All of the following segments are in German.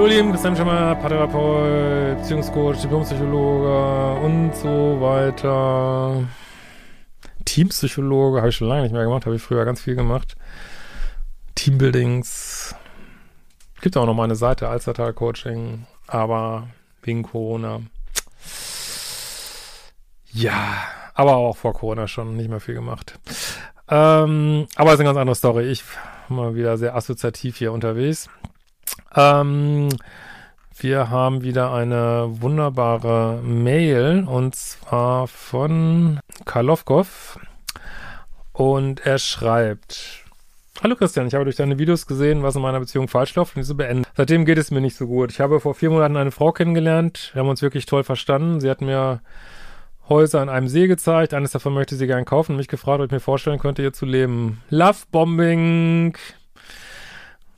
Hallo Lieben, Christian Schimmer, Paartherapeut, Beziehungscoach, Diplompsychologe und so weiter. Teampsychologe habe ich schon lange nicht mehr gemacht, habe ich früher ganz viel gemacht. Teambuildings. Gibt auch noch mal eine Seite, Alstertal Coaching, aber wegen Corona. Ja, aber auch vor Corona schon nicht mehr viel gemacht. Ähm, aber ist eine ganz andere Story. Ich mal wieder sehr assoziativ hier unterwegs. Ähm, wir haben wieder eine wunderbare Mail und zwar von Karlovkov und er schreibt Hallo Christian, ich habe durch deine Videos gesehen, was in meiner Beziehung falsch läuft und diese beenden. Seitdem geht es mir nicht so gut. Ich habe vor vier Monaten eine Frau kennengelernt. Wir haben uns wirklich toll verstanden. Sie hat mir Häuser an einem See gezeigt. Eines davon möchte sie gern kaufen und mich gefragt, ob ich mir vorstellen könnte, hier zu leben. Lovebombing.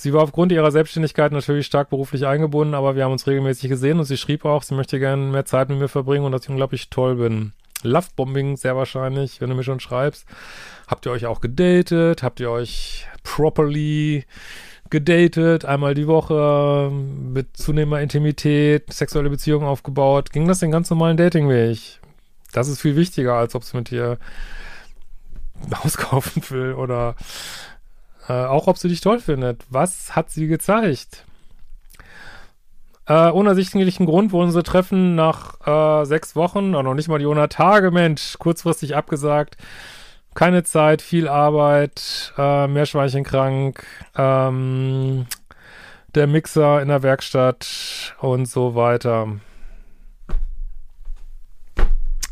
Sie war aufgrund ihrer Selbstständigkeit natürlich stark beruflich eingebunden, aber wir haben uns regelmäßig gesehen und sie schrieb auch, sie möchte gerne mehr Zeit mit mir verbringen und dass ich unglaublich toll bin. Lovebombing sehr wahrscheinlich, wenn du mir schon schreibst. Habt ihr euch auch gedatet? Habt ihr euch properly gedatet? Einmal die Woche mit zunehmender Intimität, sexuelle Beziehungen aufgebaut? Ging das den ganz normalen Datingweg? Das ist viel wichtiger, als ob sie mit dir Haus kaufen will oder äh, auch ob sie dich toll findet. Was hat sie gezeigt? Äh, ohne ersichtlichen Grund wurden unsere Treffen nach äh, sechs Wochen, oder noch nicht mal die 100 Tage, Mensch, kurzfristig abgesagt. Keine Zeit, viel Arbeit, äh, Meerschweinchen krank, ähm, der Mixer in der Werkstatt und so weiter.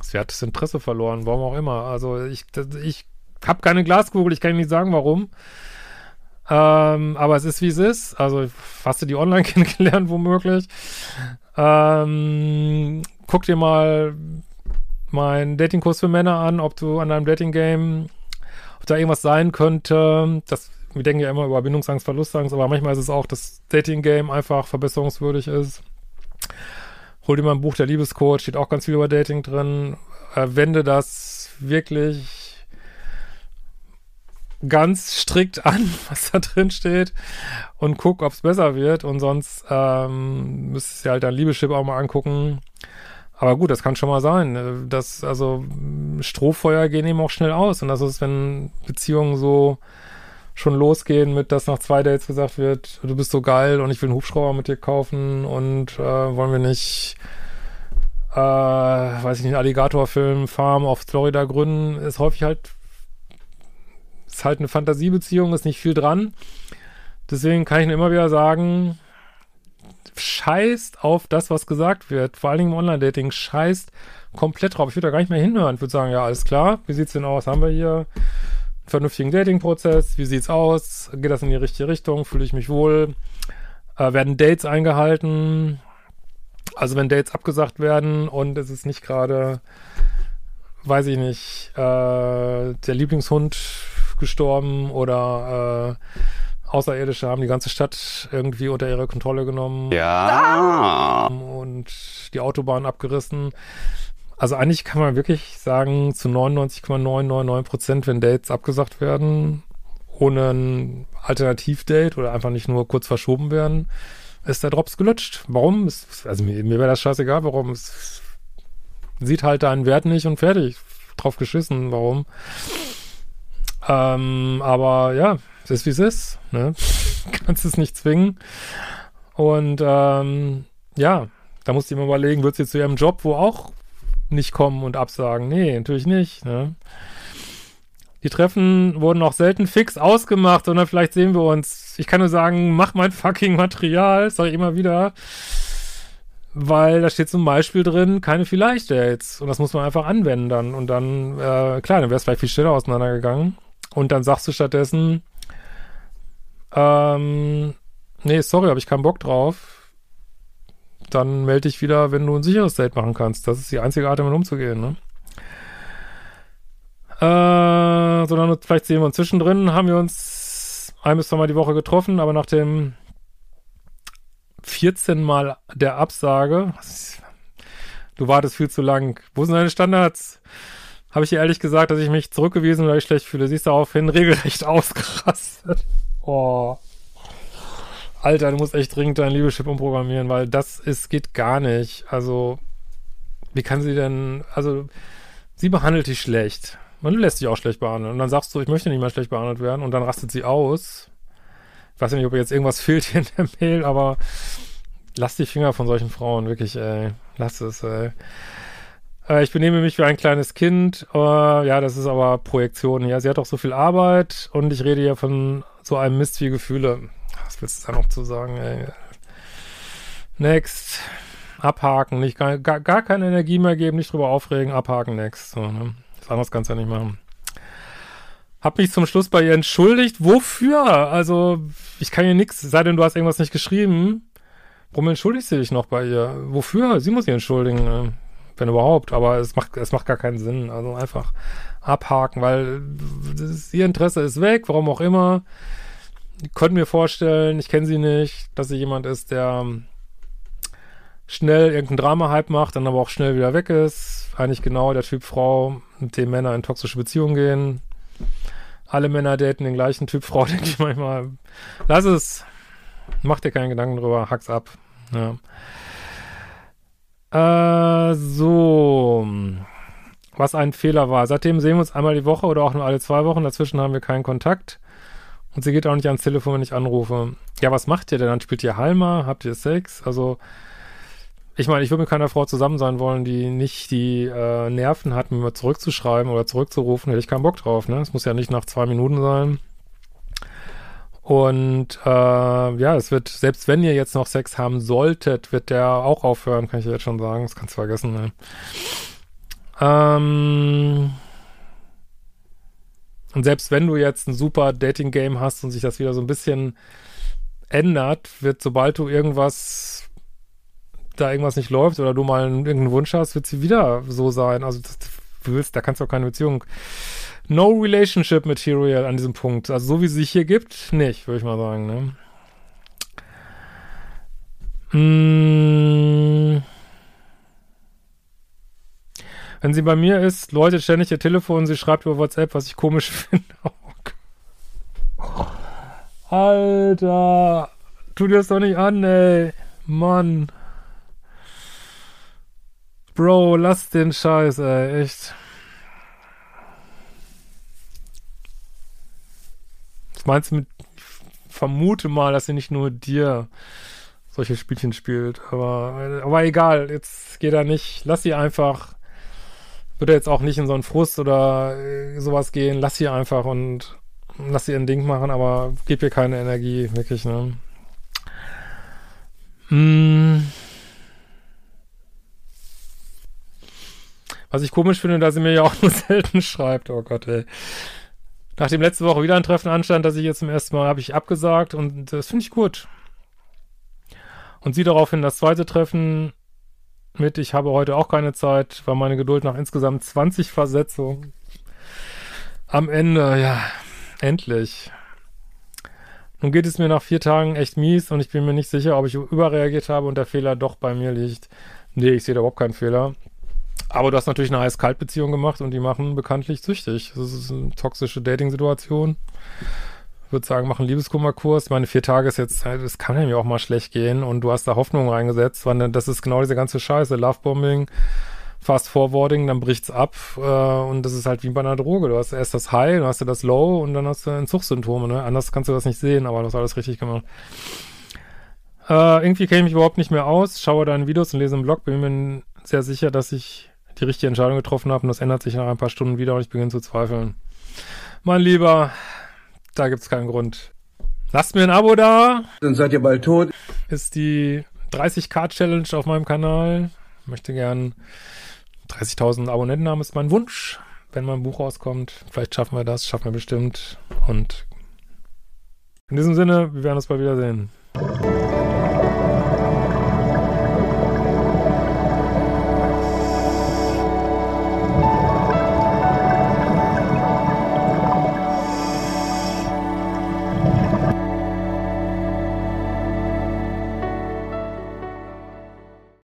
Sie hat das Interesse verloren, warum auch immer. Also ich, ich habe keine Glaskugel, ich kann nicht sagen, warum. Ähm, aber es ist, wie es ist. Also hast du die online kennengelernt, womöglich. Ähm, guck dir mal meinen Datingkurs für Männer an, ob du an deinem Dating-Game, ob da irgendwas sein könnte. Das, wir denken ja immer über Bindungsangst, Verlustangst, aber manchmal ist es auch, dass Dating-Game einfach verbesserungswürdig ist. Hol dir mal ein Buch Der Liebescoach, steht auch ganz viel über Dating drin. Äh, wende das wirklich ganz strikt an, was da drin steht und guck, ob es besser wird. Und sonst ähm, müsstest du halt dein Liebeschip auch mal angucken. Aber gut, das kann schon mal sein. Äh, dass, also Strohfeuer gehen eben auch schnell aus. Und das ist, wenn Beziehungen so schon losgehen mit, dass nach zwei Dates gesagt wird, du bist so geil und ich will einen Hubschrauber mit dir kaufen und äh, wollen wir nicht, äh, weiß ich nicht, Alligatorfilm, Farm auf Florida gründen, ist häufig halt ist halt eine Fantasiebeziehung, ist nicht viel dran. Deswegen kann ich nur immer wieder sagen, scheißt auf das, was gesagt wird. Vor allen Dingen im Online-Dating, scheißt komplett drauf. Ich würde da gar nicht mehr hinhören. Ich würde sagen, ja, alles klar. Wie sieht's denn aus? Haben wir hier einen vernünftigen Dating-Prozess? Wie sieht's aus? Geht das in die richtige Richtung? Fühle ich mich wohl? Äh, werden Dates eingehalten? Also wenn Dates abgesagt werden und es ist nicht gerade, weiß ich nicht, äh, der Lieblingshund gestorben oder äh, Außerirdische haben die ganze Stadt irgendwie unter ihre Kontrolle genommen. Ja. Und die Autobahn abgerissen. Also eigentlich kann man wirklich sagen, zu 99,999 Prozent, wenn Dates abgesagt werden, ohne ein Alternativdate oder einfach nicht nur kurz verschoben werden, ist der Drops gelutscht. Warum? also mir, mir wäre das scheißegal, warum. Es sieht halt deinen Wert nicht und fertig. Drauf geschissen, warum? Ähm, aber ja, es ist wie es ist. Ne? Kannst es nicht zwingen. Und ähm, ja, da musst du mal überlegen, wird sie zu ihrem Job wo auch nicht kommen und absagen? Nee, natürlich nicht. Ne? Die Treffen wurden auch selten fix ausgemacht, sondern vielleicht sehen wir uns. Ich kann nur sagen, mach mein fucking Material, sage ich immer wieder. Weil da steht zum Beispiel drin, keine Vielleicht-Dates. Und das muss man einfach anwenden dann. Und dann, äh, klar, dann wäre es vielleicht viel schneller auseinandergegangen. Und dann sagst du stattdessen, ähm, nee, sorry, habe ich keinen Bock drauf. Dann melde dich wieder, wenn du ein sicheres Date machen kannst. Das ist die einzige Art, damit umzugehen, ne? Äh, sondern vielleicht sehen wir uns zwischendrin, haben wir uns ein bis zweimal die Woche getroffen, aber nach dem 14 Mal der Absage, du wartest viel zu lang. Wo sind deine Standards? Habe ich ihr ehrlich gesagt, dass ich mich zurückgewiesen oder ich schlecht fühle. Sie ist daraufhin regelrecht ausgerastet. Oh. Alter, du musst echt dringend dein Liebeschip umprogrammieren, weil das ist, geht gar nicht. Also, wie kann sie denn, also, sie behandelt dich schlecht. Man lässt dich auch schlecht behandeln. Und dann sagst du, ich möchte nicht mehr schlecht behandelt werden. Und dann rastet sie aus. Ich weiß nicht, ob jetzt irgendwas fehlt hier in der Mail, aber lass die Finger von solchen Frauen, wirklich, ey. Lass es, ey. Äh, ich benehme mich wie ein kleines Kind. Äh, ja, das ist aber Projektion. Ja, sie hat auch so viel Arbeit und ich rede ja von so einem Mist wie Gefühle. Was willst du da noch zu sagen, ey? Next. Abhaken, nicht gar, gar, keine Energie mehr geben, nicht drüber aufregen, abhaken, next. So, ne? Das anderes kannst du ja nicht machen. Hab mich zum Schluss bei ihr entschuldigt. Wofür? Also, ich kann ihr nichts, sei denn du hast irgendwas nicht geschrieben. Warum entschuldigst du dich noch bei ihr? Wofür? Sie muss sich entschuldigen, ne? Wenn überhaupt. Aber es macht, es macht gar keinen Sinn. Also einfach abhaken, weil ist, ihr Interesse ist weg, warum auch immer. Ich könnte mir vorstellen, ich kenne sie nicht, dass sie jemand ist, der schnell irgendein Drama-Hype macht, dann aber auch schnell wieder weg ist. Eigentlich genau der Typ Frau, mit dem Männer in toxische Beziehungen gehen. Alle Männer daten den gleichen Typ Frau, denke ich manchmal. Lass es. Mach dir keinen Gedanken drüber, hack's ab. Ja. Äh, so. Was ein Fehler war. Seitdem sehen wir uns einmal die Woche oder auch nur alle zwei Wochen. Dazwischen haben wir keinen Kontakt. Und sie geht auch nicht ans Telefon, wenn ich anrufe. Ja, was macht ihr denn? Dann spielt ihr Halma? Habt ihr Sex? Also, ich meine, ich würde mit keiner Frau zusammen sein wollen, die nicht die äh, Nerven hat, mir mal zurückzuschreiben oder zurückzurufen. Hätte ich keinen Bock drauf, ne? Es muss ja nicht nach zwei Minuten sein. Und äh, ja, es wird, selbst wenn ihr jetzt noch Sex haben solltet, wird der auch aufhören, kann ich jetzt schon sagen. Das kannst du vergessen. Ne? Ähm und selbst wenn du jetzt ein super Dating-Game hast und sich das wieder so ein bisschen ändert, wird, sobald du irgendwas, da irgendwas nicht läuft oder du mal irgendeinen Wunsch hast, wird sie wieder so sein. Also das, willst, da kannst du auch keine Beziehung No Relationship Material an diesem Punkt. Also so wie sie sich hier gibt, nicht, würde ich mal sagen. Ne? Mmh. Wenn sie bei mir ist, läutet ständig ihr Telefon, sie schreibt über WhatsApp, was ich komisch finde. Alter, tu dir das doch nicht an, ey. Mann. Bro, lass den Scheiß, ey, echt. meinst du mit, ich vermute mal, dass sie nicht nur dir solche Spielchen spielt, aber, aber egal, jetzt geht er nicht, lass sie einfach, würde jetzt auch nicht in so einen Frust oder äh, sowas gehen, lass sie einfach und lass sie ein Ding machen, aber gib ihr keine Energie, wirklich, ne? Hm. Was ich komisch finde, dass sie mir ja auch nur selten schreibt. Oh Gott, ey. Nachdem letzte Woche wieder ein Treffen anstand, das ich jetzt zum ersten Mal habe ich abgesagt und das finde ich gut. Und sie daraufhin das zweite Treffen mit, ich habe heute auch keine Zeit, war meine Geduld nach insgesamt 20 Versetzungen. Am Ende, ja, endlich. Nun geht es mir nach vier Tagen echt mies und ich bin mir nicht sicher, ob ich überreagiert habe und der Fehler doch bei mir liegt. Nee, ich sehe da überhaupt keinen Fehler. Aber du hast natürlich eine Heiß-Kalt-Beziehung gemacht und die machen bekanntlich süchtig. Das ist eine toxische Dating-Situation. Ich würde sagen, machen Liebeskummerkurs. Meine vier Tage ist jetzt, es kann ja auch mal schlecht gehen und du hast da Hoffnung reingesetzt, weil das ist genau diese ganze Scheiße. Lovebombing, Fast Forwarding, dann bricht's ab äh, und das ist halt wie bei einer Droge. Du hast erst das High, dann hast du das Low und dann hast du Entzugssymptome. Ne? Anders kannst du das nicht sehen, aber du hast alles richtig gemacht. Äh, irgendwie kenne ich mich überhaupt nicht mehr aus, schaue deine Videos und lese im Blog, bin mir sehr sicher, dass ich die richtige Entscheidung getroffen habe und das ändert sich nach ein paar Stunden wieder und ich beginne zu zweifeln. Mein Lieber, da gibt's keinen Grund. Lasst mir ein Abo da. Dann seid ihr bald tot. Ist die 30k Challenge auf meinem Kanal. Ich möchte gern 30.000 Abonnenten haben, ist mein Wunsch. Wenn mein Buch rauskommt, vielleicht schaffen wir das, schaffen wir bestimmt. Und in diesem Sinne, wir werden uns bald wiedersehen.